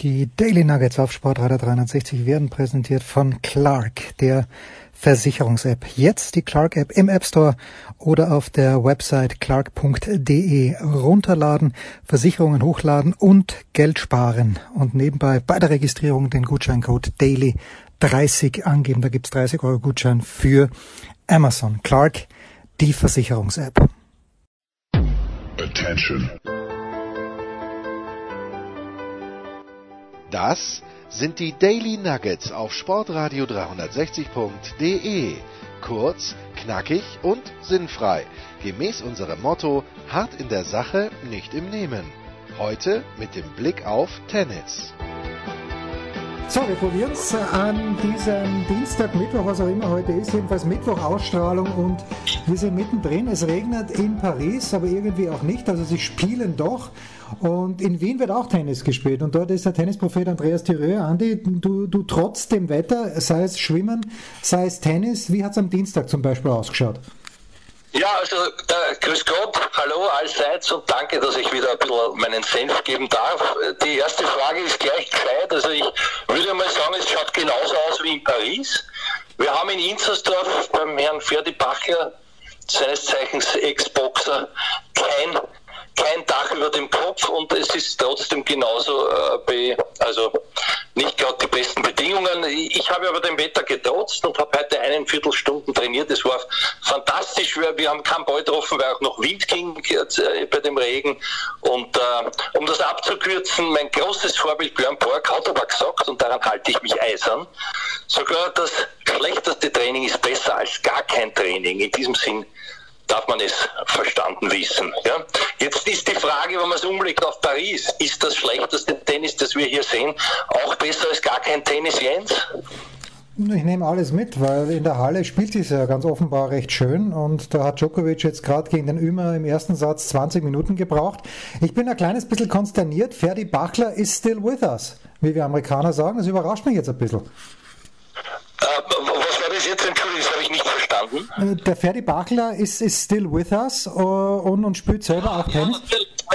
Die Daily Nuggets auf Sportradar 360 werden präsentiert von Clark, der Versicherungs-App. Jetzt die Clark-App im App Store oder auf der Website clark.de runterladen, Versicherungen hochladen und Geld sparen. Und nebenbei bei der Registrierung den Gutscheincode Daily 30 angeben. Da gibt's 30 Euro Gutschein für Amazon. Clark, die Versicherungs-App. Attention. Das sind die Daily Nuggets auf Sportradio 360.de. Kurz, knackig und sinnfrei. Gemäß unserem Motto: hart in der Sache, nicht im Nehmen. Heute mit dem Blick auf Tennis. So, wir probieren es an diesem Dienstag, Mittwoch, was auch immer heute ist, jedenfalls Mittwoch Ausstrahlung und wir sind mittendrin. Es regnet in Paris, aber irgendwie auch nicht, also sie spielen doch. Und in Wien wird auch Tennis gespielt und dort ist der Tennisprophet Andreas Thierry. Andi, du, du trotz dem Wetter, sei es Schwimmen, sei es Tennis, wie hat es am Dienstag zum Beispiel ausgeschaut? Ja, also äh, grüß Gott, hallo allseits und danke, dass ich wieder ein bisschen meinen Senf geben darf. Die erste Frage ist gleich gescheit. Also ich würde mal sagen, es schaut genauso aus wie in Paris. Wir haben in Inzersdorf beim Herrn Ferdi Bachler, seines Zeichens Ex-Boxer, kein kein Dach über dem Kopf und es ist trotzdem genauso, äh, also nicht gerade die besten Bedingungen. Ich habe aber dem Wetter getrotzt und habe heute einen Viertelstunden trainiert. Es war fantastisch. Wir, haben keinen Ball getroffen, weil auch noch Wind ging äh, bei dem Regen. Und äh, um das abzukürzen, mein großes Vorbild Björn Borg hat aber gesagt, und daran halte ich mich eisern, sogar das schlechteste Training ist besser als gar kein Training. In diesem Sinn darf man es verstanden wissen. Ja? Jetzt ist die Frage, wenn man es umblickt auf Paris, ist das schlechteste Tennis, das wir hier sehen, auch besser als gar kein Tennis, Jens? Ich nehme alles mit, weil in der Halle spielt es ja ganz offenbar recht schön und da hat Djokovic jetzt gerade gegen den Ümer im ersten Satz 20 Minuten gebraucht. Ich bin ein kleines bisschen konsterniert. Ferdi Bachler is still with us, wie wir Amerikaner sagen. Das überrascht mich jetzt ein bisschen. Äh, was war das jetzt? Entschuldigung, verstanden. Äh, der Ferdi Bachler ist, ist still with us uh, und, und spielt selber auch Tennis.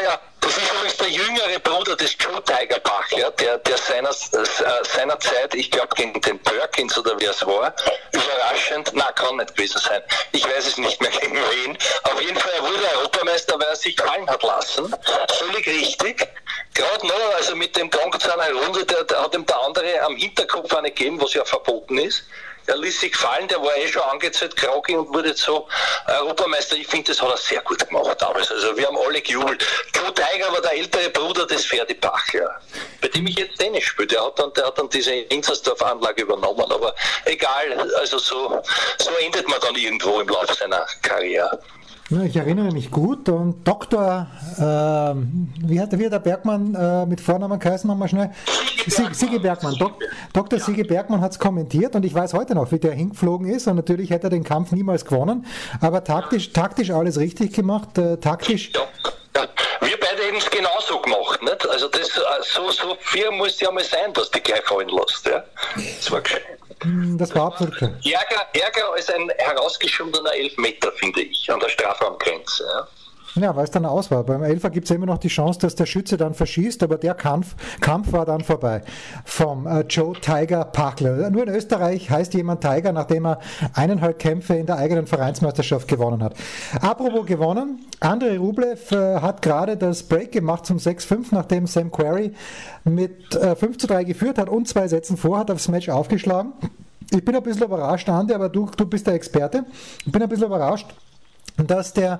Ja, das ist übrigens der jüngere Bruder des Joe Tiger Bachler, der, der seiner, äh, seiner Zeit, ich glaube gegen den Perkins oder wer es war, überraschend, na kann nicht gewesen sein, ich weiß es nicht mehr gegen wen, auf jeden Fall er wurde Europameister, weil er sich fallen hat lassen, völlig richtig, gerade noch, also mit dem Gang zu einer Runde, der, der hat ihm der andere am Hinterkopf eine gegeben, was ja verboten ist, er ließ sich fallen, der war eh schon angezählt, Krogi und wurde so Europameister. Ich finde, das hat er sehr gut gemacht damals. Also wir haben alle gejubelt. Joe Tiger war der ältere Bruder des Ferdi Bachler, bei dem ich jetzt Tennis spiele. Der hat dann, der hat dann diese Inzersdorf-Anlage übernommen. Aber egal, also so, so endet man dann irgendwo im Laufe seiner Karriere. Ich erinnere mich gut und Dr. Äh, wie hat wie hat der Bergmann äh, mit Vornamen geheißen nochmal schnell? Sigi Bergmann. Dok, Dr. Sigi Bergmann hat es kommentiert und ich weiß heute noch, wie der hingeflogen ist und natürlich hätte er den Kampf niemals gewonnen, aber taktisch, taktisch alles richtig gemacht, äh, taktisch. Ja. Ja, wir beide haben es genauso gemacht. Nicht? Also das, äh, so, so fair muss ja mal sein, dass die gleich fallen lässt. Ja? Das war gescheit. Hm, das war absolut. Ärger, Ärger als ein herausgeschundener Elfmeter, finde ich, an der Strafraumgrenze. Ja? Ja, weil es dann aus war. Beim Elfer gibt es immer noch die Chance, dass der Schütze dann verschießt, aber der Kampf, Kampf war dann vorbei. Vom äh, Joe Tiger Pachler. Nur in Österreich heißt jemand Tiger, nachdem er eineinhalb Kämpfe in der eigenen Vereinsmeisterschaft gewonnen hat. Apropos gewonnen, Andrei Rublev äh, hat gerade das Break gemacht zum 6-5, nachdem Sam Query mit äh, 5 zu 3 geführt hat und zwei Sätzen vor, hat aufs Match aufgeschlagen. Ich bin ein bisschen überrascht, Andi, aber du, du bist der Experte. Ich bin ein bisschen überrascht, dass der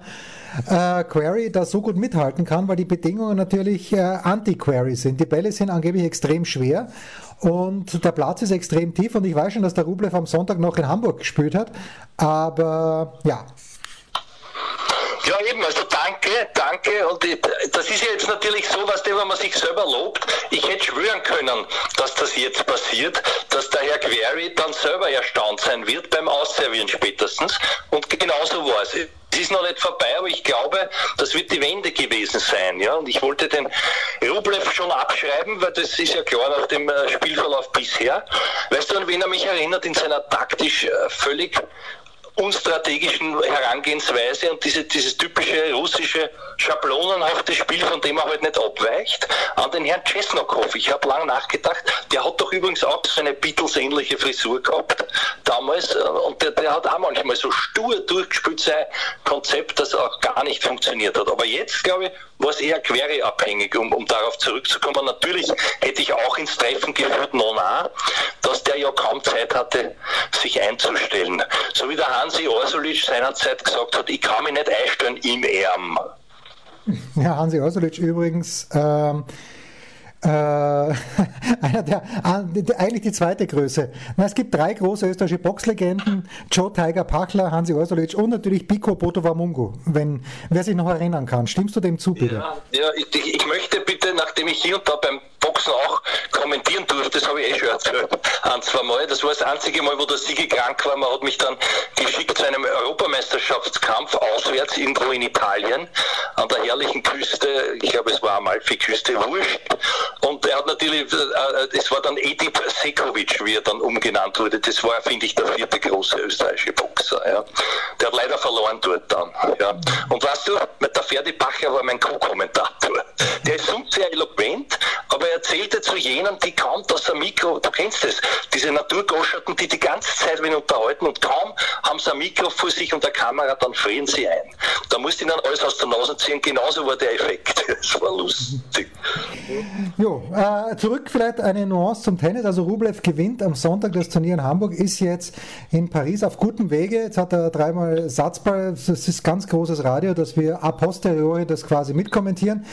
äh, Query da so gut mithalten kann, weil die Bedingungen natürlich äh, Anti-Query sind. Die Bälle sind angeblich extrem schwer und der Platz ist extrem tief und ich weiß schon, dass der Rublev am Sonntag noch in Hamburg gespielt hat, aber ja, ja, eben, also danke, danke. Und das ist ja jetzt natürlich so, was wenn man sich selber lobt. Ich hätte schwören können, dass das jetzt passiert, dass der Herr Query dann selber erstaunt sein wird beim Ausservieren spätestens. Und genauso war es. Es ist noch nicht vorbei, aber ich glaube, das wird die Wende gewesen sein. Ja? Und ich wollte den Rublev schon abschreiben, weil das ist ja klar nach dem äh, Spielverlauf bisher. Weißt du, an wen er mich erinnert in seiner taktisch äh, völlig unstrategischen Herangehensweise und diese, dieses typische russische schablonenhafte Spiel, von dem er halt nicht abweicht, an den Herrn Chesnokov. Ich habe lange nachgedacht, der hat doch übrigens auch so eine Beatles-ähnliche Frisur gehabt damals äh, und der, der hat auch manchmal so stur durchgespielt sein Konzept, das auch gar nicht funktioniert hat. Aber jetzt, glaube ich, war es eher quereabhängig, um, um darauf zurückzukommen. Natürlich hätte ich auch ins Treffen geführt, Nona, dass der ja kaum Zeit hatte, sich einzustellen. So wie der Hansi Orsulic seinerzeit gesagt hat, ich kann mich nicht einstellen im Erm. Ja, Hansi Orsulic übrigens. Ähm äh, einer der, eigentlich die zweite Größe. Na, es gibt drei große österreichische Boxlegenden, Joe Tiger Pachler, Hansi Orsulic und natürlich Biko Botovamungu, wenn, wer sich noch erinnern kann. Stimmst du dem zu, bitte? Ja, ja ich, ich möchte bitte, nachdem ich hier und da beim Boxen auch kommentieren durfte, das habe ich eh schon erzählt, ein, zwei Mal. Das war das einzige Mal, wo der Sigi krank war. Man hat mich dann geschickt zu einem Europameisterschaftskampf auswärts irgendwo in Italien an der herrlichen Küste. Ich glaube, es war Amalfi-Küste, wurscht. Und er hat natürlich, äh, es war dann Edip Sekovic, wie er dann umgenannt wurde. Das war, finde ich, der vierte große österreichische Boxer. Ja. Der hat leider verloren dort dann. Ja. Und weißt du, der Ferdi Bacher war mein Co-Kommentator. Der ist sonst sehr eloquent, aber er erzählte zu jenen, die kaum das Mikro, du kennst es, diese Naturgoscherten, die die ganze Zeit wen unterhalten und kaum haben sie ein Mikro vor sich und der Kamera, dann frieren sie ein. Da musste ich dann alles aus der Nase ziehen, genauso war der Effekt. Das war lustig. Jo, äh, zurück vielleicht eine Nuance zum Tennis. Also Rublev gewinnt am Sonntag das Turnier in Hamburg, ist jetzt in Paris auf gutem Wege. Jetzt hat er dreimal Satzball. Das ist ganz großes Radio, dass wir a posteriori das quasi mitkommentieren.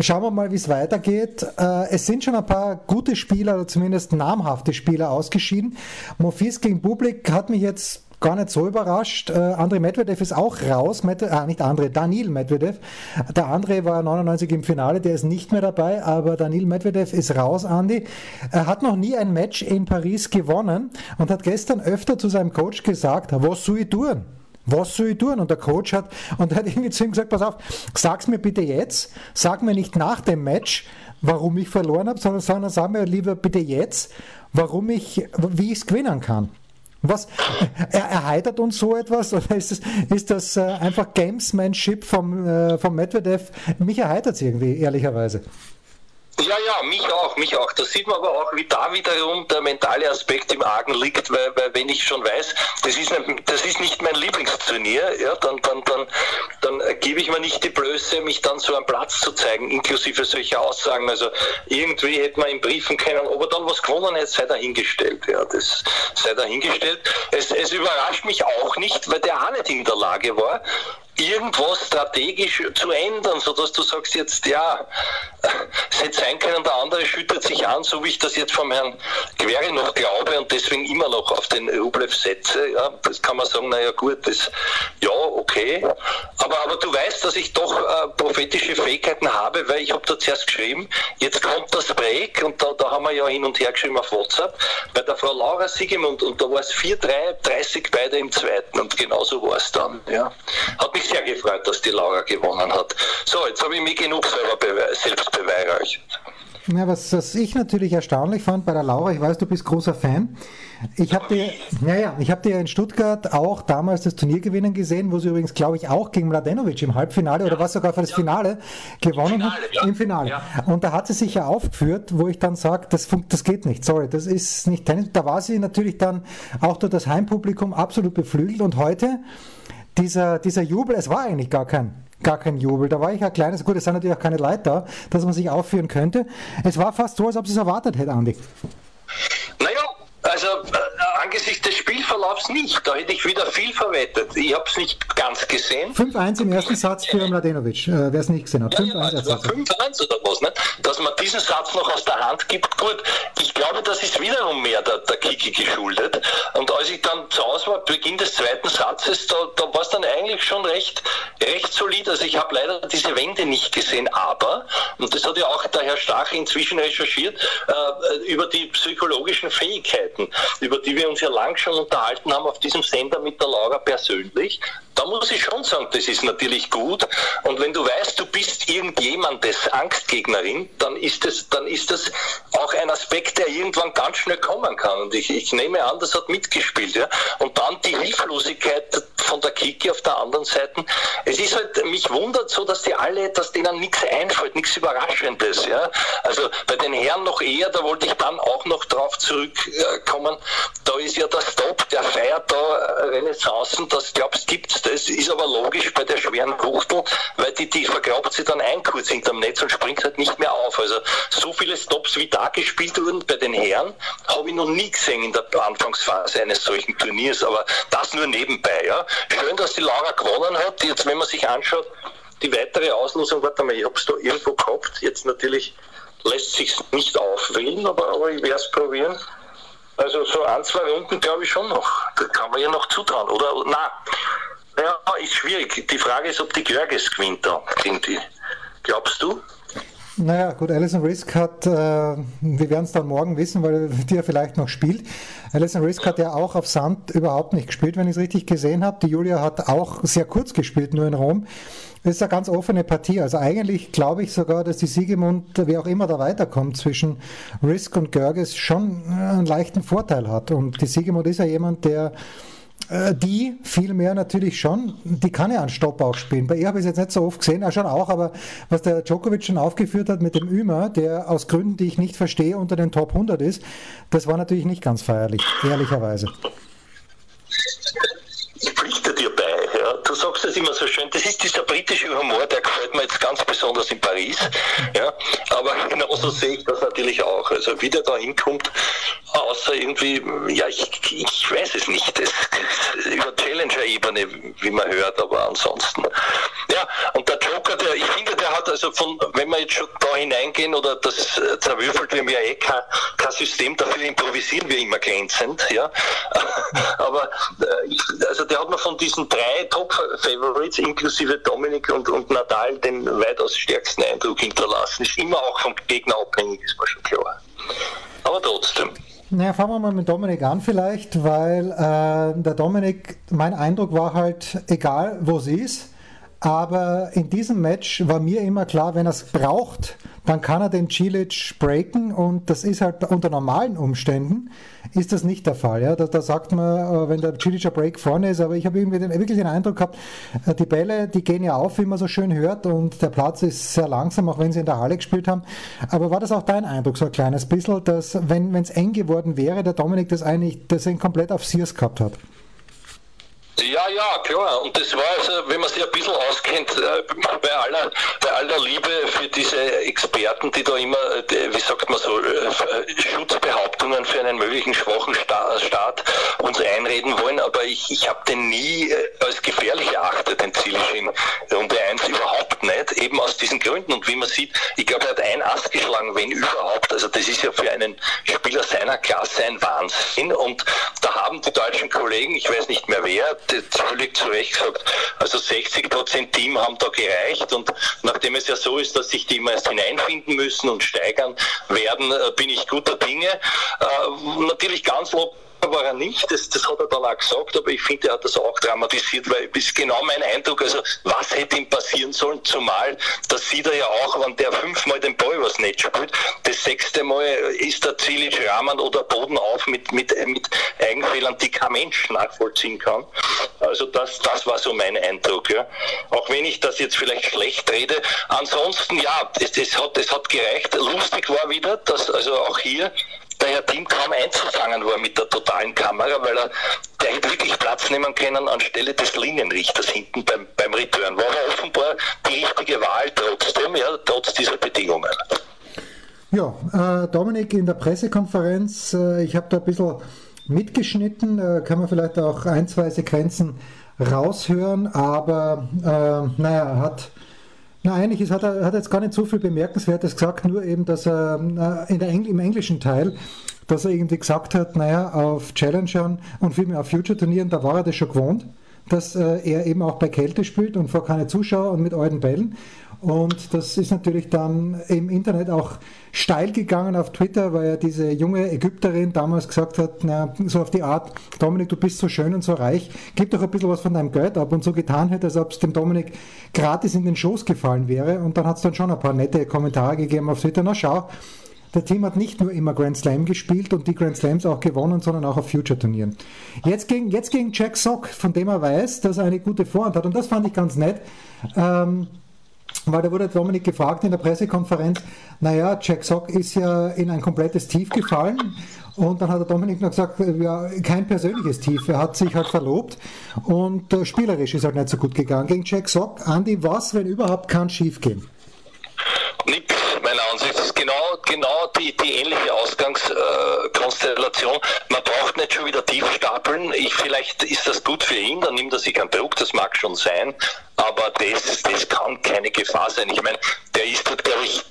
Schauen wir mal, wie es weitergeht. Äh, es sind schon ein paar gute Spieler, oder zumindest namhafte Spieler ausgeschieden. Mofis gegen Bublik hat mich jetzt gar nicht so überrascht. Äh, André Medvedev ist auch raus, Med äh, nicht André, Daniel Medvedev. Der André war 99 im Finale, der ist nicht mehr dabei, aber Daniel Medvedev ist raus, Andy. Er hat noch nie ein Match in Paris gewonnen und hat gestern öfter zu seinem Coach gesagt, was soll ich tun? Was soll ich tun? Und der Coach hat, und hat irgendwie zu ihm gesagt, pass auf, sag's mir bitte jetzt, sag mir nicht nach dem Match, warum ich verloren habe, sondern, sondern sag mir lieber bitte jetzt, warum ich, wie ich es gewinnen kann. Was er, erheitert uns so etwas oder ist das, ist das äh, einfach Gamesmanship vom, äh, vom Medvedev? Mich erheitert es irgendwie, ehrlicherweise. Ja, ja, mich auch, mich auch. Da sieht man aber auch, wie da wiederum der mentale Aspekt im Argen liegt, weil, weil wenn ich schon weiß, das ist, ein, das ist nicht mein Lieblingsturnier, ja, dann, dann, dann, dann gebe ich mir nicht die Blöße, mich dann so am Platz zu zeigen, inklusive solcher Aussagen. Also irgendwie hätte man in Briefen können, ob er dann was gewonnen hätte, sei dahingestellt. Ja, das sei dahingestellt. Es, es überrascht mich auch nicht, weil der auch nicht in der Lage war, irgendwas strategisch zu ändern, sodass du sagst jetzt, ja, es hätte sein können, der andere schüttet sich an, so wie ich das jetzt vom Herrn Quere noch glaube und deswegen immer noch auf den Rublev setze. Ja, das kann man sagen, naja gut, das, ja, okay. Aber, aber du weißt, dass ich doch äh, prophetische Fähigkeiten habe, weil ich habe da zuerst geschrieben, jetzt kommt das Break und da, da haben wir ja hin und her geschrieben auf WhatsApp, bei der Frau Laura Siegemund und da war es 4-3, 30 beide im zweiten und genauso war es dann. Ja. Hat mich sehr gefreut, dass die Laura gewonnen hat. So, jetzt habe ich mich genug selber selbst beweihräuchert. Ja, was, was ich natürlich erstaunlich fand bei der Laura, ich weiß, du bist großer Fan. Ich habe dir, ja, ja, ich habe dir in Stuttgart auch damals das Turnier gewinnen gesehen, wo sie übrigens, glaube ich, auch gegen Mladenovic im Halbfinale ja. oder was sogar für das ja. Finale gewonnen Finale, hat. Ja. Im Finale. Und da hat sie sich ja aufgeführt, wo ich dann sage, das, das geht nicht, sorry, das ist nicht Tennis. Da war sie natürlich dann auch durch das Heimpublikum absolut beflügelt und heute dieser, dieser Jubel, es war eigentlich gar kein, gar kein Jubel. Da war ich ja kleines, gut, es sind natürlich auch keine Leute da, dass man sich aufführen könnte. Es war fast so, als ob sie es erwartet hätte, Andi. Naja, also äh, angesichts des Spielverlaufs nicht. Da hätte ich wieder viel verwettet. Ich habe es nicht ganz gesehen. 5-1 im ersten Satz für Mladenovic, äh, wer es nicht gesehen hat. 5-1 ja, ja, 5-1 oder was, ne? Dass man diesen Satz noch aus der Hand gibt, gut. Ich glaube, das ist wiederum mehr der, der Kiki geschuldet. Und als ich dann zu Hause war, Beginn des zweiten Satzes, da, da war es dann eigentlich schon recht, recht solid. Also ich habe leider diese Wende nicht gesehen, aber, und das hat ja auch der Herr Stach inzwischen recherchiert, äh, über die psychologischen Fähigkeiten, über die wir uns ja ja lang schon unterhalten haben auf diesem Sender mit der Laura persönlich. Da muss ich schon sagen, das ist natürlich gut. Und wenn du weißt, du bist irgendjemandes Angstgegnerin, dann ist das, dann ist das auch ein Aspekt, der irgendwann ganz schnell kommen kann. Und ich, ich nehme an, das hat mitgespielt. Ja? Und dann die Hilflosigkeit von der Kiki auf der anderen Seite. Es ist halt, mich wundert so, dass die alle, dass denen nichts einfällt, nichts Überraschendes. Ja? Also bei den Herren noch eher, da wollte ich dann auch noch drauf zurückkommen. Da ist ja der Stop, der feiert da Renaissancen, das glaubst gibt's das ist aber logisch bei der schweren Wuchtel, weil die, die vergrabt sie dann ein kurz hinterm Netz und springt halt nicht mehr auf. Also so viele Stops wie da gespielt wurden bei den Herren, habe ich noch nie gesehen in der Anfangsphase eines solchen Turniers, aber das nur nebenbei. Ja. Schön, dass die Laura gewonnen hat. Jetzt, wenn man sich anschaut, die weitere Auslosung, warte mal, ich habe es da irgendwo gehabt, jetzt natürlich lässt sich nicht aufwählen, aber, aber ich werde es probieren. Also so ein, zwei Runden glaube ich schon noch. Das kann man ja noch zutrauen, oder? Na, ja, ist schwierig. Die Frage ist, ob die Görges gewinnt da gegen die. Glaubst du? Naja, gut, Alison Risk hat, äh, wir werden es dann morgen wissen, weil die ja vielleicht noch spielt. Alison Risk hat ja auch auf Sand überhaupt nicht gespielt, wenn ich es richtig gesehen habe. Die Julia hat auch sehr kurz gespielt, nur in Rom. Das ist eine ganz offene Partie. Also eigentlich glaube ich sogar, dass die Siegemund, wer auch immer da weiterkommt, zwischen Risk und Görges schon einen leichten Vorteil hat. Und die Siegemund ist ja jemand, der äh, die vielmehr natürlich schon, die kann ja einen Stopp auch spielen. Bei ihr habe ich es jetzt nicht so oft gesehen, er schon auch, aber was der Djokovic schon aufgeführt hat mit dem Ümer, der aus Gründen, die ich nicht verstehe, unter den Top 100 ist, das war natürlich nicht ganz feierlich, ehrlicherweise. Ich pflichte dir bei, ja. Du sagst immer so schön, das ist dieser britische Humor, der gefällt mir jetzt ganz besonders in Paris, ja. Aber genauso sehe ich das natürlich auch. Also wie der da hinkommt, außer irgendwie, ja, ich, ich weiß es nicht, das, das über Challenger-Ebene, wie man hört, aber ansonsten. Ja, und der Joker, der, ich finde, der hat also von, wenn wir jetzt schon da hineingehen oder das äh, zerwürfelt, wir haben ja eh kein, kein System, dafür improvisieren wir immer glänzend, ja. aber äh, also der hat mir von diesen drei Top-Favorites, inklusive Dominik und, und Nadal, den weitaus stärksten Eindruck hinterlassen. Ist immer auch vom Gegner abhängig, ist mir schon klar. Aber trotzdem. Naja, fangen wir mal mit Dominik an vielleicht, weil äh, der Dominik, mein Eindruck war halt, egal wo sie ist, aber in diesem Match war mir immer klar, wenn er es braucht, dann kann er den Cilic breaken und das ist halt unter normalen Umständen ist das nicht der Fall. Ja? Da, da sagt man, äh, wenn der Cilic Break vorne ist, aber ich habe irgendwie den, wirklich den Eindruck gehabt, äh, die Bälle, die gehen ja auf, wie man so schön hört und der Platz ist sehr langsam, auch wenn sie in der Halle gespielt haben. Aber war das auch dein Eindruck, so ein kleines bisschen, dass wenn es eng geworden wäre, der Dominik das eigentlich, dass er ihn komplett auf Sears gehabt hat? Ja, ja, klar. Und das war also, wenn man sich ein bisschen auskennt, äh, bei aller, bei aller Liebe für diese Experten, die da immer, äh, wie sagt man so, äh, Schutzbehauptungen für einen möglichen schwachen Staat uns einreden wollen, aber ich, ich habe den nie als gefährlich erachtet, den Zielisch in Runde 1 überhaupt nicht, eben aus diesen Gründen. Und wie man sieht, ich glaube, er hat ein Ass geschlagen, wenn überhaupt. Also das ist ja für einen Spieler seiner Klasse ein Wahnsinn. Und da haben die deutschen Kollegen, ich weiß nicht mehr wer, völlig zu Recht gesagt, also 60 Prozent Team haben da gereicht und nachdem es ja so ist, dass sich die immer erst hineinfinden müssen und steigern werden, äh, bin ich guter Dinge. Äh, natürlich ganz lob war er nicht, das, das hat er dann auch gesagt, aber ich finde, er hat das auch dramatisiert, weil das ist genau mein Eindruck, also was hätte ihm passieren sollen, zumal, das sieht er ja auch, wenn der fünfmal den Ball was nicht spielt, das sechste Mal ist der Zilic Rahmen oder Boden auf mit, mit, mit Eigenfehlern, die kein Mensch nachvollziehen kann. Also das, das war so mein Eindruck, ja. Auch wenn ich das jetzt vielleicht schlecht rede. Ansonsten, ja, es, es, hat, es hat gereicht. Lustig war wieder, dass also auch hier der Herr Team kaum einzufangen war mit der totalen Kamera, weil er der hätte wirklich Platz nehmen können anstelle des Linienrichters hinten beim, beim Return. War aber offenbar die richtige Wahl trotzdem, ja, trotz dieser Bedingungen. Ja, äh, Dominik in der Pressekonferenz, äh, ich habe da ein bisschen mitgeschnitten, äh, kann man vielleicht auch ein, zwei Sequenzen raushören, aber äh, naja, hat na, eigentlich ist, hat er hat jetzt gar nicht so viel Bemerkenswertes gesagt, nur eben, dass er in der Engl im englischen Teil, dass er irgendwie gesagt hat, naja, auf Challengern und vielmehr auf Future-Turnieren, da war er das schon gewohnt, dass äh, er eben auch bei Kälte spielt und vor keine Zuschauer und mit alten Bällen. Und das ist natürlich dann im Internet auch steil gegangen auf Twitter, weil ja diese junge Ägypterin damals gesagt hat, na, so auf die Art, Dominik, du bist so schön und so reich, gib doch ein bisschen was von deinem Geld ab und so getan hätte, als ob es dem Dominik gratis in den Schoß gefallen wäre. Und dann hat es dann schon ein paar nette Kommentare gegeben auf Twitter. Na schau, der Team hat nicht nur immer Grand Slam gespielt und die Grand Slams auch gewonnen, sondern auch auf Future-Turnieren. Jetzt gegen, jetzt gegen Jack Sock, von dem er weiß, dass er eine gute Vorhand hat. Und das fand ich ganz nett. Ähm, weil da wurde Dominik gefragt in der Pressekonferenz, naja, Jack Sock ist ja in ein komplettes Tief gefallen und dann hat der Dominik noch gesagt, ja, kein persönliches Tief, er hat sich halt verlobt und äh, spielerisch ist halt nicht so gut gegangen. Gegen Jack Sock, Andy, was, wenn überhaupt, kann schief gehen? Nix, meiner Ansicht. Genau, die, die ähnliche Ausgangskonstellation. Man braucht nicht schon wieder tief stapeln. Ich, vielleicht ist das gut für ihn, dann nimmt er sich einen Druck, das mag schon sein. Aber das, das kann keine Gefahr sein. Ich meine, der ist dort, glaube ich,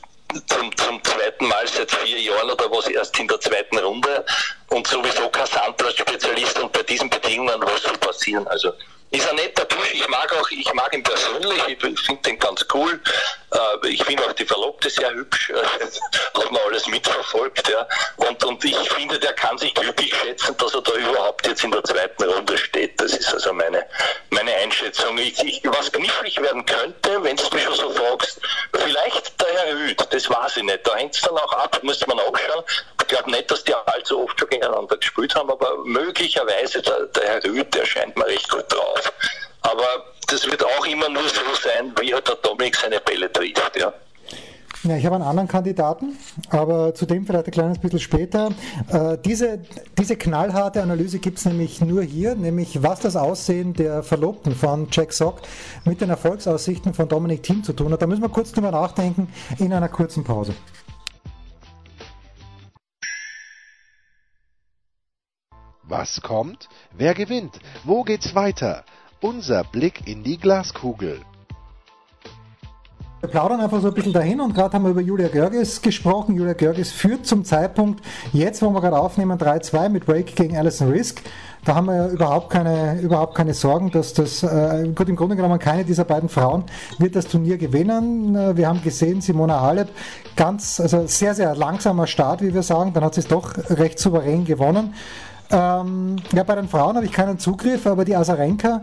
zum, zum zweiten Mal seit vier Jahren oder was erst in der zweiten Runde und sowieso kein Sandplatz-Spezialist und bei diesen Bedingungen was soll passieren? Also ist ein netter Busch. Ich mag auch, ich mag ihn persönlich. Ich finde den ganz cool. Äh, ich finde auch die Verlobte sehr hübsch. Hat man alles mitverfolgt, ja. Und, und ich finde, der kann sich glücklich schätzen, dass er da überhaupt jetzt in der zweiten Runde steht. Das ist also meine, meine Einschätzung. Ich, ich, was knifflig werden könnte, wenn du mich schon so fragst, vielleicht der Herr Hüth, das weiß ich nicht. Da hängt es dann auch ab, müsste man auch schauen. Ich glaube nicht, dass die allzu oft schon gegeneinander gespielt haben, aber möglicherweise der, der Herr Rüth, der scheint mir recht gut drauf. Aber das wird auch immer nur so sein, wie halt der Dominik seine Bälle trifft. Ja. Ja, ich habe einen anderen Kandidaten, aber zu dem vielleicht ein kleines bisschen später. Äh, diese, diese knallharte Analyse gibt es nämlich nur hier, nämlich was das Aussehen der Verlobten von Jack Sock mit den Erfolgsaussichten von Dominic Thiem zu tun hat. Da müssen wir kurz drüber nachdenken in einer kurzen Pause. Was kommt? Wer gewinnt? Wo geht's weiter? Unser Blick in die Glaskugel. Wir plaudern einfach so ein bisschen dahin und gerade haben wir über Julia Görges gesprochen. Julia Görges führt zum Zeitpunkt, jetzt wo wir gerade aufnehmen, 3-2 mit Wake gegen Alison Risk. Da haben wir ja überhaupt keine, überhaupt keine Sorgen, dass das, äh, gut, im Grunde genommen keine dieser beiden Frauen wird das Turnier gewinnen. Äh, wir haben gesehen, Simona Halep, ganz, also sehr, sehr langsamer Start, wie wir sagen, dann hat sie es doch recht souverän gewonnen. Ähm, ja, bei den Frauen habe ich keinen Zugriff, aber die Asarenka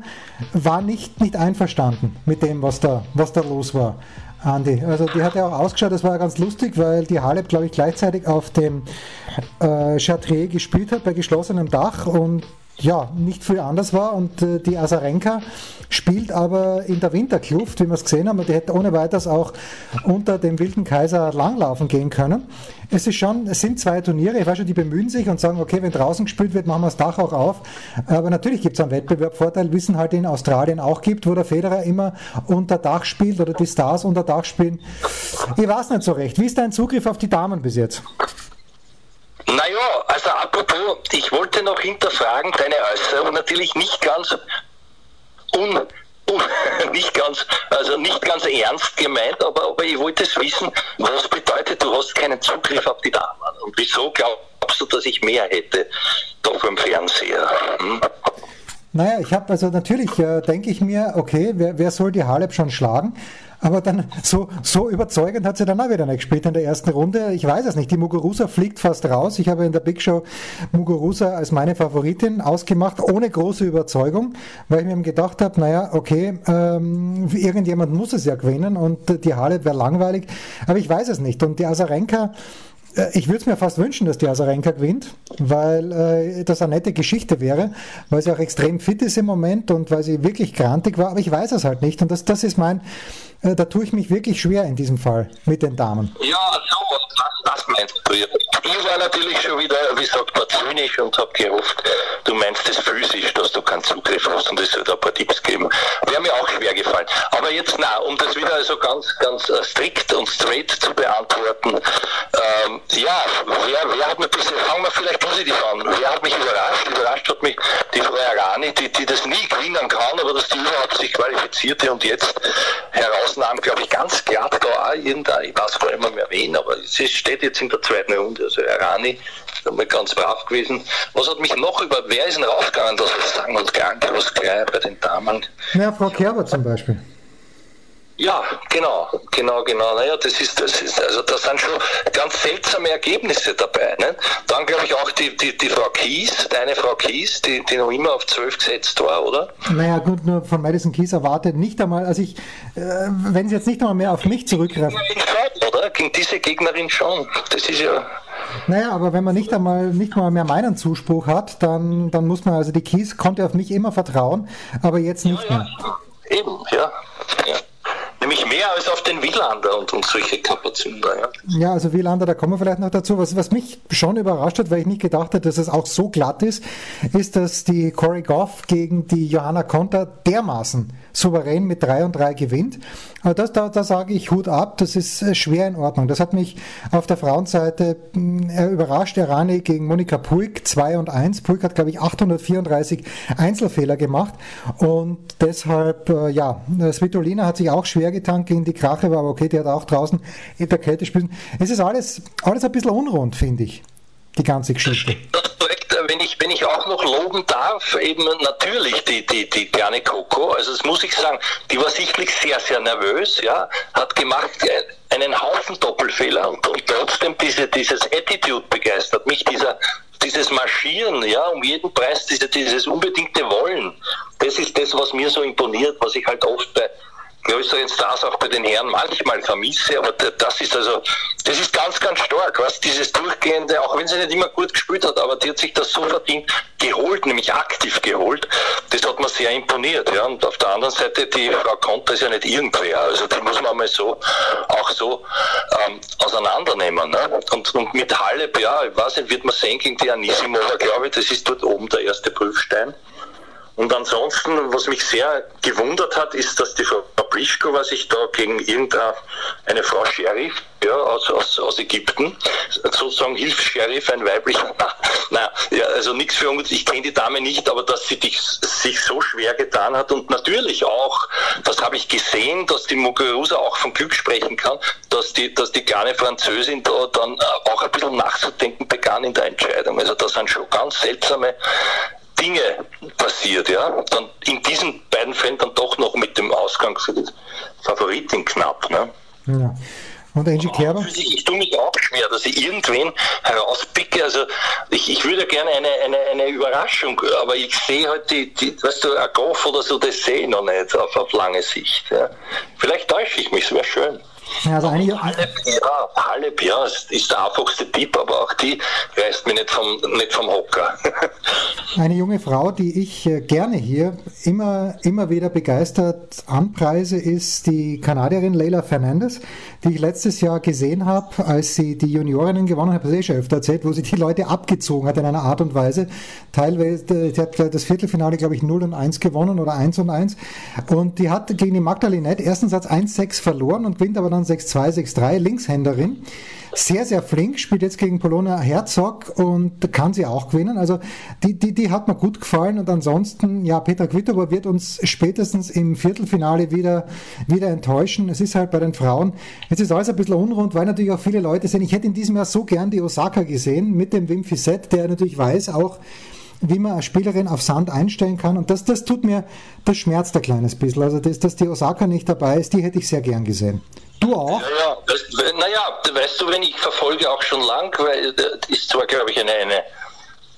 war nicht, nicht einverstanden mit dem, was da, was da los war. Andi, also die hat ja auch ausgeschaut, das war ganz lustig, weil die Halep, glaube ich, gleichzeitig auf dem äh, Chartrier gespielt hat bei geschlossenem Dach und ja, nicht viel anders war und äh, die Asarenka spielt aber in der Winterkluft, wie wir es gesehen haben, die hätte ohne weiteres auch unter dem wilden Kaiser langlaufen gehen können. Es ist schon, es sind zwei Turniere, ich weiß schon, die bemühen sich und sagen, okay, wenn draußen gespielt wird, machen wir das Dach auch auf. Aber natürlich gibt es einen Wettbewerbvorteil, wissen halt in Australien auch gibt, wo der Federer immer unter Dach spielt oder die Stars unter Dach spielen. Ich weiß nicht so recht. Wie ist dein Zugriff auf die Damen bis jetzt? Naja, also apropos, ich wollte noch hinterfragen deine Äußerung, natürlich nicht ganz un, un, nicht ganz, also nicht ganz ernst gemeint, aber, aber ich wollte es wissen, was bedeutet, du hast keinen Zugriff auf die Damen. Und wieso glaubst du, dass ich mehr hätte da vom Fernseher? Hm? Naja, ich habe also natürlich, äh, denke ich mir, okay, wer, wer soll die Halep schon schlagen? Aber dann so, so überzeugend hat sie dann auch wieder nicht gespielt in der ersten Runde. Ich weiß es nicht. Die Muguruza fliegt fast raus. Ich habe in der Big Show Muguruza als meine Favoritin ausgemacht, ohne große Überzeugung, weil ich mir gedacht habe, naja, okay, ähm, irgendjemand muss es ja gewinnen und die Halep wäre langweilig. Aber ich weiß es nicht. Und die Asarenka, äh, ich würde es mir fast wünschen, dass die Asarenka gewinnt, weil äh, das eine nette Geschichte wäre, weil sie auch extrem fit ist im Moment und weil sie wirklich grantig war, aber ich weiß es halt nicht und das, das ist mein, äh, da tue ich mich wirklich schwer in diesem Fall mit den Damen. Ja, so, das, das meinst du. Ich war natürlich schon wieder, wie sagt man, zynisch und habe gehofft, du meinst es physisch, dass du keinen Zugriff hast und es wird ein paar Tipps geben. Wäre mir auch schwer gefallen. Aber jetzt, na, um das wieder also ganz, ganz äh, strikt und straight zu beantworten, ähm, ja, wer, wer hat mir bisher, fangen wir vielleicht positiv an, wer hat mich überrascht? Überrascht hat mich die Frau Arani, die, die das nie gewinnen kann, aber dass die überhaupt sich qualifizierte und jetzt herausnahm, glaube ich, ganz glatt da auch irgendein, ich weiß gar nicht mehr, wen, aber sie steht jetzt in der zweiten Runde, also Arani ist einmal ganz brav gewesen. Was hat mich noch über, wer ist denn rausgegangen, das ist sang- und klanglos gleich bei den Damen? Ja, Frau Kerber zum Beispiel. Ja, genau, genau, genau. Naja, das ist, das ist, also da sind schon ganz seltsame Ergebnisse dabei. Ne? Dann glaube ich auch die, die, die Frau Kies, deine Frau Kies, die, die noch immer auf 12 gesetzt war, oder? Naja, gut, nur von Madison Kies erwartet nicht einmal, also ich, äh, wenn sie jetzt nicht einmal mehr auf mich zurückgreifen. Oder? Gegen diese Gegnerin schon. Das ist ja. Naja, aber wenn man nicht einmal nicht mal mehr meinen Zuspruch hat, dann, dann muss man, also die Kies konnte auf mich immer vertrauen, aber jetzt nicht ja, ja. mehr. Eben, ja. ja. Nämlich mehr als auf den Wielander und, und solche Kapazitäten. Ja. ja, also Wielander, da kommen wir vielleicht noch dazu. Was, was mich schon überrascht hat, weil ich nicht gedacht hätte, dass es auch so glatt ist, ist, dass die Corey Goff gegen die Johanna Konter dermaßen souverän mit 3 und 3 gewinnt. Aber das, da, da sage ich Hut ab, das ist äh, schwer in Ordnung. Das hat mich auf der Frauenseite äh, überrascht. Rani gegen Monika Puig 2 und 1. Puig hat, glaube ich, 834 Einzelfehler gemacht und deshalb, äh, ja, Svitolina hat sich auch schwer getan gegen die Krache, war aber okay, die hat auch draußen in der Kälte gespielt. Es ist alles, alles ein bisschen unrund, finde ich, die ganze Geschichte ich, auch noch loben darf, eben natürlich die, die, die kleine Coco, also das muss ich sagen, die war sichtlich sehr, sehr nervös, ja, hat gemacht äh, einen Haufen Doppelfehler und, und trotzdem diese, dieses Attitude begeistert mich, dieser, dieses Marschieren, ja, um jeden Preis, diese, dieses unbedingte Wollen, das ist das, was mir so imponiert, was ich halt oft bei größeren Stars auch bei den Herren manchmal vermisse, aber das ist also, das ist ganz, ganz stark, was dieses durchgehende, auch wenn sie nicht immer gut gespielt hat, aber die hat sich das so verdient geholt, nämlich aktiv geholt. Das hat mir sehr imponiert, ja. Und auf der anderen Seite, die Frau Konter ist ja nicht irgendwer, also die muss man mal so, auch so ähm, auseinandernehmen, ne? Und, und mit Halep, ja, ich weiß nicht, wird man sehen gegen die Anisimova, glaube ich, das ist dort oben der erste Prüfstein. Und ansonsten, was mich sehr gewundert hat, ist, dass die Frau Plischkova sich da gegen irgendeine Frau Sheriff ja, aus, aus, aus Ägypten, sozusagen Hilfs-Sheriff, ein weiblicher, na, ja, also nichts für uns, ich kenne die Dame nicht, aber dass sie dich, sich so schwer getan hat und natürlich auch, das habe ich gesehen, dass die Muguruza auch von Glück sprechen kann, dass die, dass die kleine Französin da dann auch ein bisschen nachzudenken begann in der Entscheidung. Also das sind schon ganz seltsame Dinge passiert, ja, dann in diesen beiden Fällen dann doch noch mit dem Ausgang für die Favoritin knapp. Ne? Ja. Und Angie Kerber? Ich, ich tue mich auch schwer, dass ich irgendwen herauspicke. Also ich, ich würde gerne eine, eine, eine Überraschung, aber ich sehe halt die, die weißt du, ein Golf oder so, das sehe ich noch nicht auf, auf lange Sicht. Ja. Vielleicht täusche ich mich, es wäre schön. Ja, also einige, Halep, ja, Halep, ja, ist der einfachste Tipp, aber auch die reißt mich nicht vom, nicht vom Hocker. Eine junge Frau, die ich äh, gerne hier immer, immer wieder begeistert anpreise, ist die Kanadierin Leila Fernandez, die ich letztes Jahr gesehen habe, als sie die Juniorinnen gewonnen hat, habe ich eh schon öfter erzählt, wo sie die Leute abgezogen hat in einer Art und Weise. Teilweise, sie hat das Viertelfinale, glaube ich, 0 und 1 gewonnen oder 1 und 1. Und die hat gegen die Magdalinette ersten Satz 1-6 verloren und gewinnt aber dann 6-2, 6-3, Linkshänderin. Sehr, sehr flink, spielt jetzt gegen Polona Herzog und kann sie auch gewinnen. Also die, die, die hat mir gut gefallen und ansonsten, ja, Peter Quittober wird uns spätestens im Viertelfinale wieder, wieder enttäuschen. Es ist halt bei den Frauen, jetzt ist alles ein bisschen unrund, weil natürlich auch viele Leute sind. Ich hätte in diesem Jahr so gern die Osaka gesehen mit dem Wim Fissett, der natürlich weiß auch, wie man eine Spielerin auf Sand einstellen kann. Und das, das tut mir, das schmerzt ein kleines bisschen. Also, das, dass die Osaka nicht dabei ist, die hätte ich sehr gern gesehen. Du auch? Ja, ja. naja, weißt du, wenn ich verfolge auch schon lang, weil das ist zwar, glaube ich, eine, eine,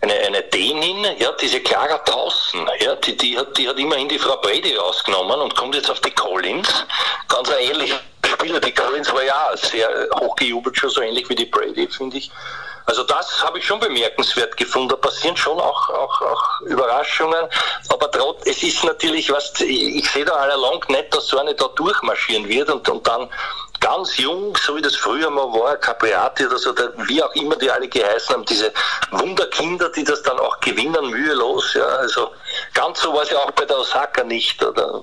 eine, eine Dänin, ja, diese Clara Tausen, ja, die, die, hat, die hat immerhin die Frau Brady ausgenommen und kommt jetzt auf die Collins. Ganz ein ähnlicher Spieler. Die Collins war ja sehr hochgejubelt, schon so ähnlich wie die Brady, finde ich. Also das habe ich schon bemerkenswert gefunden. Da passieren schon auch, auch, auch Überraschungen. Aber trotz, es ist natürlich, was ich sehe da allalong nicht, dass so eine da durchmarschieren wird und, und dann ganz jung, so wie das früher mal war, Capriati oder so, der, wie auch immer die alle geheißen haben, diese Wunderkinder, die das dann auch gewinnen, mühelos. Ja, also ganz so war es ja auch bei der Osaka nicht. Oder,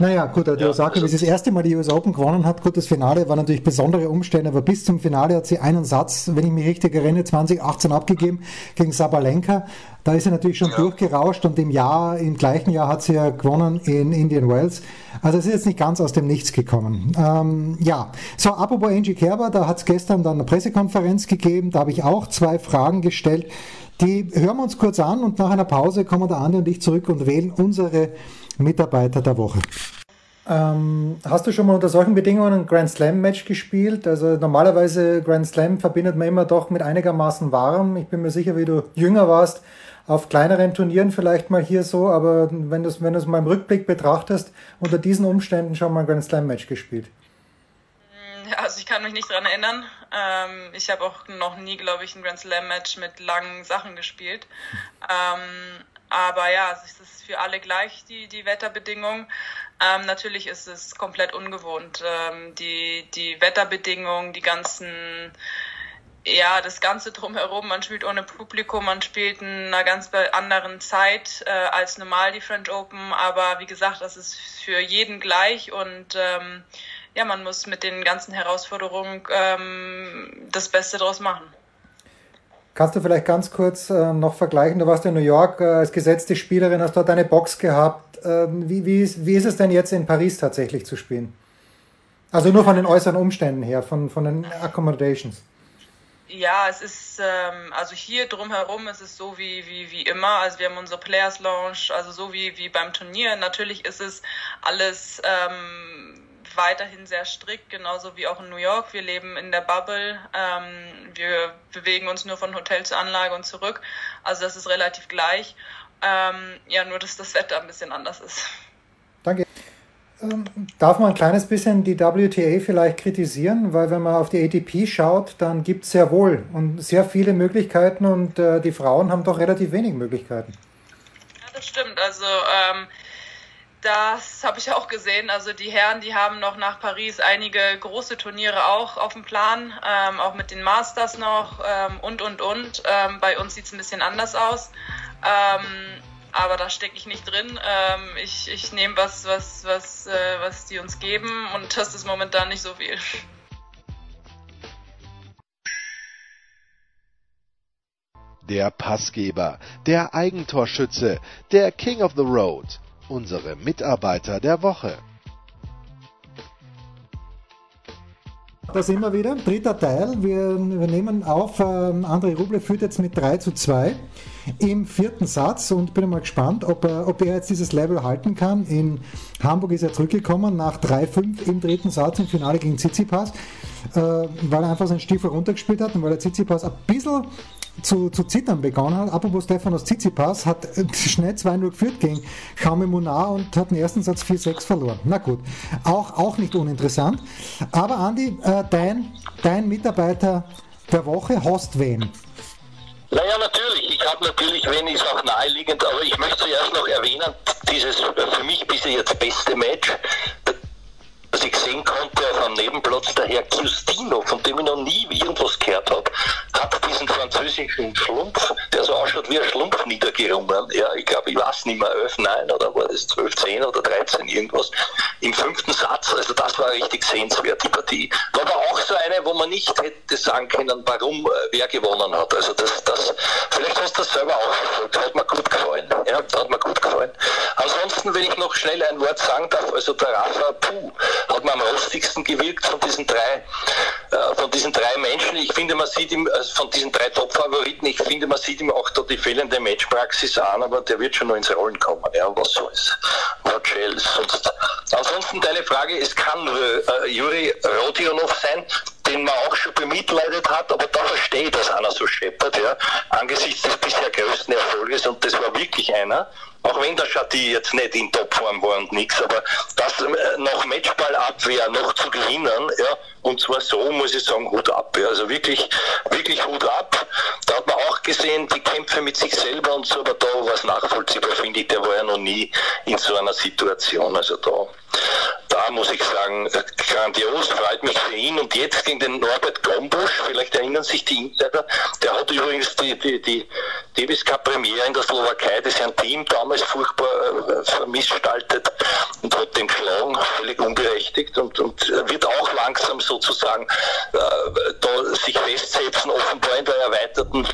naja, gut, die ja, Osaka, also, wie sie das erste Mal die US Open gewonnen hat, gut, das Finale war natürlich besondere Umstände, aber bis zum Finale hat sie einen Satz, wenn ich mich richtig erinnere, 2018 abgegeben gegen Sabalenka. Da ist sie natürlich schon ja. durchgerauscht und im Jahr, im gleichen Jahr hat sie ja gewonnen in Indian Wells. Also es ist jetzt nicht ganz aus dem Nichts gekommen. Ähm, ja, so, apropos Angie Kerber, da hat es gestern dann eine Pressekonferenz gegeben, da habe ich auch zwei Fragen gestellt. Die hören wir uns kurz an und nach einer Pause kommen der Andi und ich zurück und wählen unsere Mitarbeiter der Woche. Ähm, hast du schon mal unter solchen Bedingungen ein Grand Slam Match gespielt? Also normalerweise Grand Slam verbindet man immer doch mit einigermaßen warm. Ich bin mir sicher, wie du jünger warst, auf kleineren Turnieren vielleicht mal hier so, aber wenn du es wenn mal im Rückblick betrachtest, unter diesen Umständen schon mal ein Grand Slam Match gespielt. Also ich kann mich nicht daran erinnern. Ähm, ich habe auch noch nie, glaube ich, ein Grand Slam Match mit langen Sachen gespielt. Ähm, aber ja, es ist für alle gleich, die, die Wetterbedingungen. Ähm, natürlich ist es komplett ungewohnt. Ähm, die, die Wetterbedingungen, die ganzen, ja, das Ganze drumherum, man spielt ohne Publikum, man spielt in einer ganz anderen Zeit äh, als normal die French Open, aber wie gesagt, das ist für jeden gleich und ähm, ja, man muss mit den ganzen Herausforderungen ähm, das Beste draus machen. Kannst du vielleicht ganz kurz äh, noch vergleichen? Du warst in New York äh, als gesetzte Spielerin, hast dort eine Box gehabt. Äh, wie, wie, ist, wie ist es denn jetzt in Paris tatsächlich zu spielen? Also nur von den äußeren Umständen her, von, von den Accommodations. Ja, es ist, ähm, also hier drumherum ist es so wie, wie, wie immer. Also wir haben unsere Players Lounge, also so wie, wie beim Turnier. Natürlich ist es alles ähm, weiterhin sehr strikt, genauso wie auch in New York. Wir leben in der Bubble. Ähm, wir bewegen uns nur von Hotel zur Anlage und zurück. Also das ist relativ gleich. Ähm, ja, nur dass das Wetter ein bisschen anders ist. Danke. Ähm, darf man ein kleines bisschen die WTA vielleicht kritisieren, weil wenn man auf die ATP schaut, dann gibt es sehr wohl und sehr viele Möglichkeiten und äh, die Frauen haben doch relativ wenig Möglichkeiten. Ja, das stimmt. Also ähm, das habe ich auch gesehen. Also die Herren, die haben noch nach Paris einige große Turniere auch auf dem Plan, ähm, auch mit den Masters noch ähm, und, und, und. Ähm, bei uns sieht es ein bisschen anders aus. Ähm, aber da stecke ich nicht drin. Ähm, ich ich nehme was, was, was, äh, was die uns geben und das ist momentan nicht so viel. Der Passgeber, der Eigentorschütze, der King of the Road unsere Mitarbeiter der Woche. Da sind wir wieder, dritter Teil. Wir, wir nehmen auf, ähm, André Ruble führt jetzt mit 3 zu 2 im vierten Satz und bin mal gespannt, ob er, ob er jetzt dieses Level halten kann. In Hamburg ist er zurückgekommen nach 3-5 im dritten Satz im Finale gegen Tsitsipas, äh, weil er einfach seinen Stiefel runtergespielt hat und weil er Tsitsipas ein bisschen zu, zu zittern begonnen hat. Apropos Stefanos Tsitsipas hat schnell 2-0 geführt gegen Jaume Munar und hat den ersten Satz 4-6 verloren. Na gut, auch, auch nicht uninteressant. Aber Andi, äh, dein, dein Mitarbeiter der Woche, hast wen? Naja, natürlich. Ich habe natürlich wen, ist auch naheliegend, aber ich möchte zuerst noch erwähnen, dieses für mich bisher jetzt beste Match, was ich sehen konnte auf einem Nebenplatz, der Herr Giustino, von dem ich noch nie irgendwas gehört habe, französischen Schlumpf, der so ausschaut wie ein Schlumpf niedergerungen. Ja, ich glaube, ich weiß nicht mehr, 11, 9 oder war das 12, 10 oder 13 irgendwas. Im fünften Satz, also das war richtig sehenswerte Partie. War aber auch so eine, wo man nicht hätte sagen können, warum äh, wer gewonnen hat. Also das, das, vielleicht hast du das selber auch verfolgt, hat mir gut gefallen. Ja, hat mir gut gefallen. Ansonsten, wenn ich noch schnell ein Wort sagen darf, also der Rafa Puh hat mir am rostigsten gewirkt von diesen drei, äh, von diesen drei Menschen. Ich finde, man sieht ihm, also von diesen drei Top-Favoriten, ich finde, man sieht ihm auch da die fehlende Matchpraxis an, aber der wird schon noch ins Rollen kommen. Ja, was soll's. Rogel, sonst. Ansonsten deine Frage, es kann äh, Juri Rodionov sein, den man auch schon bemitleidet hat, aber da verstehe ich, dass einer so scheppert, ja, angesichts des bisher größten Erfolges und das war wirklich einer. Auch wenn der Schatti jetzt nicht in Topform war und nichts, aber das äh, noch Matchballabwehr noch zu gewinnen, ja, und zwar so, muss ich sagen, Hut ab. Ja. Also wirklich, wirklich Hut ab. Da hat man auch gesehen, die Kämpfe mit sich selber und so, aber da war es nachvollziehbar, finde ich, der war ja noch nie in so einer Situation. Also da, muss ich sagen, äh, grandios, freut mich für ihn. Und jetzt gegen den Norbert Gombusch, vielleicht erinnern sich die Insider, der hat übrigens die, die, die Davis Cup Premiere in der Slowakei, das ist ein Team damals furchtbar äh, vermissgestaltet und hat den geschlagen, völlig unberechtigt und, und wird auch langsam sozusagen äh, da sich festsetzen, offenbar in der erweiterten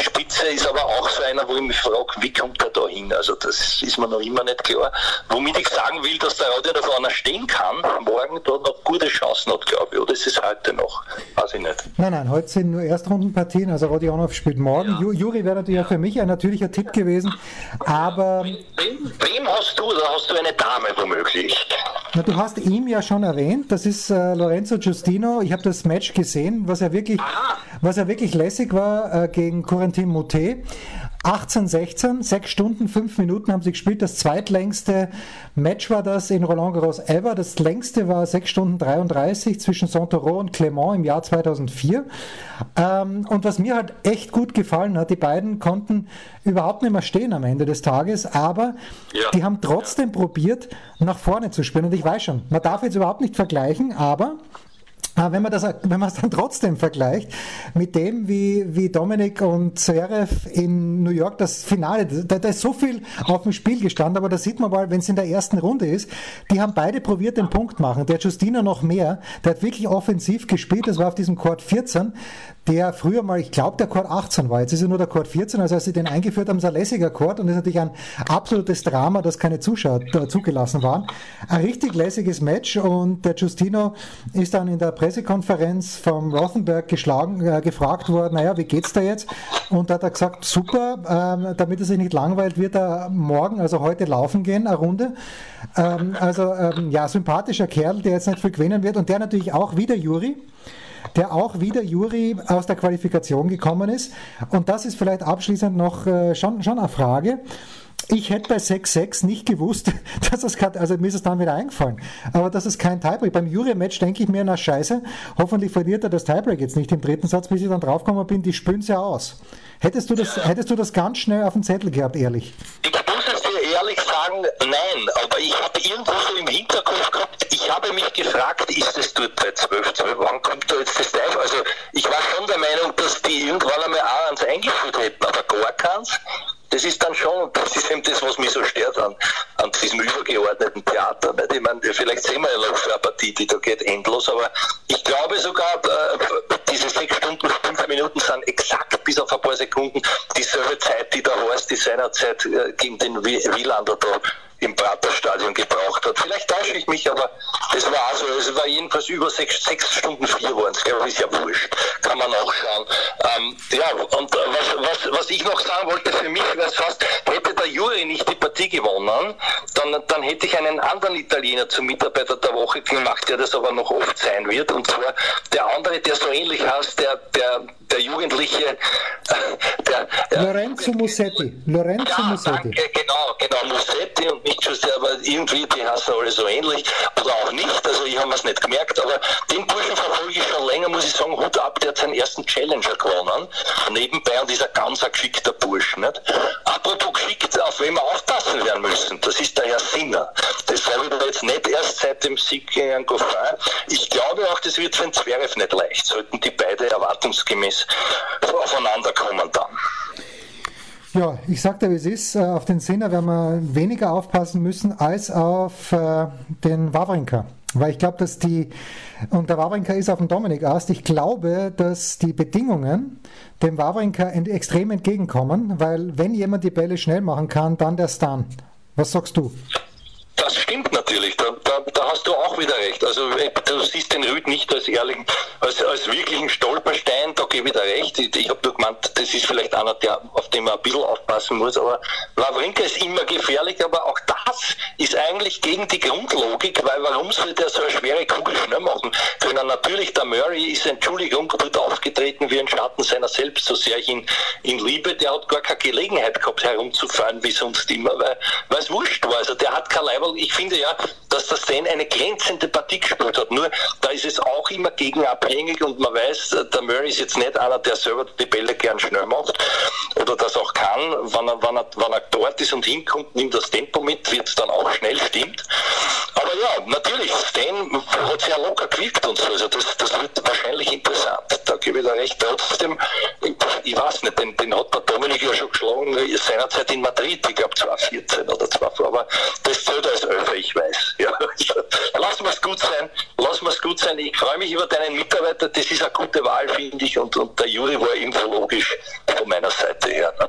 Spitze, ist aber auch so einer, wo ich mich frage, wie kommt er da hin? Also das ist mir noch immer nicht klar. Womit ich sagen will, dass der Radio da vorne stehen kann, morgen da noch gute Chancen hat, glaube ich. Oder ist es heute noch? Weiß ich nicht. Nein, nein, heute sind nur Erstrundenpartien, also Rodionov spielt morgen. Ja. Juri wäre natürlich auch für mich ein natürlicher Tipp gewesen, aber... Wem, wem hast du, oder hast du eine Dame womöglich? Na, du hast ihn ja schon erwähnt, das ist äh, Lorenzo Giustino. Ich habe das Match gesehen, was er wirklich, was er wirklich lässig war äh, gegen Corentin Moutet. 18, 16, 6 Stunden, 5 Minuten haben sie gespielt. Das zweitlängste Match war das in Roland Garros ever. Das längste war 6 Stunden 33 zwischen Santoro und Clement im Jahr 2004. Ähm, und was mir halt echt gut gefallen hat, die beiden konnten überhaupt nicht mehr stehen am Ende des Tages, aber ja. die haben trotzdem probiert, nach vorne zu spielen. Und ich weiß schon, man darf jetzt überhaupt nicht vergleichen, aber wenn man das, wenn man es dann trotzdem vergleicht mit dem, wie, wie Dominik und Zverev in New York das Finale, da, da, ist so viel auf dem Spiel gestanden, aber da sieht man mal, wenn es in der ersten Runde ist, die haben beide probiert, den Punkt machen. Der Justina noch mehr, der hat wirklich offensiv gespielt, das war auf diesem Court 14, der früher mal, ich glaube, der Chord 18 war. Jetzt ist er nur der Chord 14. Also als sie den eingeführt haben, ist ein lässiger Chord und ist natürlich ein absolutes Drama, dass keine Zuschauer zugelassen waren. Ein richtig lässiges Match und der Justino ist dann in der Pressekonferenz vom Rothenberg geschlagen, äh, gefragt worden, naja, wie geht's da jetzt? Und da hat er gesagt, super, ähm, damit er sich nicht langweilt, wird er morgen, also heute laufen gehen, eine Runde. Ähm, also ähm, ja, sympathischer Kerl, der jetzt nicht viel gewinnen wird und der natürlich auch wieder Juri der auch wieder Juri aus der Qualifikation gekommen ist. Und das ist vielleicht abschließend noch äh, schon, schon eine Frage. Ich hätte bei 6-6 nicht gewusst, dass es gerade, also mir ist es dann wieder eingefallen, aber das ist kein Tiebreak. Beim Jury-Match denke ich mir, na scheiße, hoffentlich verliert er das Tiebreak jetzt nicht im dritten Satz, bis ich dann draufgekommen bin, die spülen ja aus. Hättest du, das, hättest du das ganz schnell auf dem Zettel gehabt, ehrlich? Ich dir ehrlich sagen, nein, aber ich habe irgendwo so im Hinterkopf gehabt, ich habe mich gefragt, ist es dort bei 12, 12, wann kommt da jetzt das Live? Also ich war schon der Meinung, dass die irgendwann einmal auch eins eingeführt hätten, aber gar keins. Das ist dann schon, das ist eben das, was mich so stört an, an diesem übergeordneten Theater. Nicht? Ich meine, vielleicht sehen wir ja noch für eine Partie, die da geht endlos, aber ich glaube sogar, äh, diese sechs Stunden, fünf Minuten sind exakt bis auf ein paar Sekunden dieselbe Zeit, die der Horst die seinerzeit äh, gegen den Wielander da im Praterstadion gebraucht hat. Vielleicht täusche ich mich, aber es war so. Es war jedenfalls über sechs, sechs Stunden vier waren es. Ist ja wurscht. Kann man auch schauen. Ähm, ja, und was, was, was ich noch sagen wollte, für mich wäre es fast, hätte der Juri nicht die Partie gewonnen, dann, dann hätte ich einen anderen Italiener zum Mitarbeiter der Woche gemacht, der das aber noch oft sein wird. Und zwar der andere, der so ähnlich heißt, der, der, der Jugendliche, der, der Lorenzo Musetti. Lorenzo ja, Musetti. Danke, genau, genau, Musetti und nicht sehr, aber irgendwie, die heißen alle so ähnlich oder auch nicht, also ich habe es nicht gemerkt, aber den Burschen verfolge ich schon länger, muss ich sagen, Hut ab, der hat seinen ersten Challenger gewonnen, nebenbei und ist ein ganz ein geschickter Bursch, nicht? Apropos geschickt, auf wen wir aufpassen werden müssen, das ist der Herr Sinner. Das sage ich jetzt nicht erst seit dem Sieg gegen Goffin. Ich glaube auch, das wird für den Zverev nicht leicht, sollten die beide erwartungsgemäß aufeinander kommen dann. Ja, ich sagte, wie es ist. Äh, auf den Sinner werden wir weniger aufpassen müssen als auf äh, den Wawrinka. Weil ich glaube, dass die, und der Wawrinka ist auf dem Dominik Ast, ich glaube, dass die Bedingungen dem Wawrinka extrem entgegenkommen, weil wenn jemand die Bälle schnell machen kann, dann der Stun. Was sagst du? Das stimmt natürlich, da, da, da, hast du auch wieder recht. Also äh, du siehst den Rüd nicht als ehrlichen, als, als wirklichen Stolperstein, da gebe ich dir recht. Ich, ich habe nur gemeint, das ist vielleicht einer, der, auf den man ein bisschen aufpassen muss, aber Wawrinka ist immer gefährlich, aber auch das ist eigentlich gegen die Grundlogik, weil warum soll der so eine schwere Kugel schnell machen können? Natürlich, der Murray ist, Entschuldigung, dort aufgetreten wie ein Schatten seiner selbst, so sehr ich ihn, ihn liebe, der hat gar keine Gelegenheit gehabt herumzufahren wie sonst immer, weil, es wurscht war. Also der hat kein Leib aber ich finde ja, dass das Sen eine glänzende Partie gespielt hat. Nur da ist es auch immer gegenabhängig und man weiß, der Murray ist jetzt nicht einer, der selber die Bälle gern schnell macht oder das auch kann. Wenn er, wenn er, wenn er dort ist und hinkommt, nimmt das Tempo mit, wird es dann auch schnell stimmt. Aber ja, natürlich, Stan hat sehr locker gewirkt und so. Also das, das wird wahrscheinlich interessant. Da gebe ich da recht. Trotzdem, ich weiß nicht, den, den hat der Dominik ja schon geschlagen seinerzeit in Madrid, ich glaube 2014 oder 2014. Aber das zählt als Elfer, ich weiß. Ja. Lassen wir es gut sein. Wir es gut sein. Ich freue mich über deinen Mitarbeiter. Das ist eine gute Wahl, finde ich. Und, und der Juri war irgendwo logisch von meiner Seite her.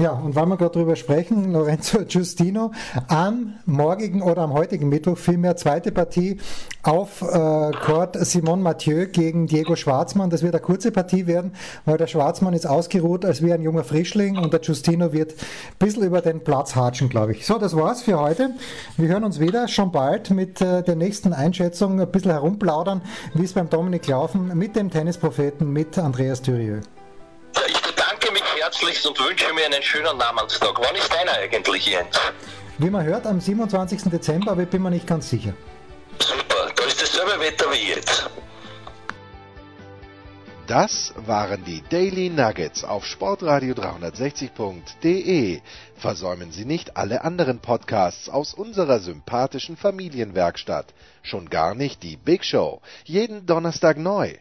Ja, und weil wir gerade drüber sprechen, Lorenzo Giustino, am morgigen oder am heutigen Mittwoch vielmehr zweite Partie auf äh, Court Simon Mathieu gegen Diego Schwarzmann. Das wird eine kurze Partie werden, weil der Schwarzmann ist ausgeruht als wie ein junger Frischling und der Giustino wird ein bisschen über den Platz hatschen, glaube ich. So, das war's für heute. Wir hören uns wieder schon bald mit äh, der nächsten Einschätzung, ein bisschen herumplaudern, wie es beim Dominik laufen mit dem Tennispropheten, mit Andreas Thürieu herzlichst und wünsche mir einen schönen Namenstag. Wann ist deiner eigentlich, Jens? Wie man hört, am 27. Dezember, aber ich bin mir nicht ganz sicher. Super, da ist dasselbe Wetter wie jetzt. Das waren die Daily Nuggets auf Sportradio 360.de. Versäumen Sie nicht alle anderen Podcasts aus unserer sympathischen Familienwerkstatt. Schon gar nicht die Big Show. Jeden Donnerstag neu.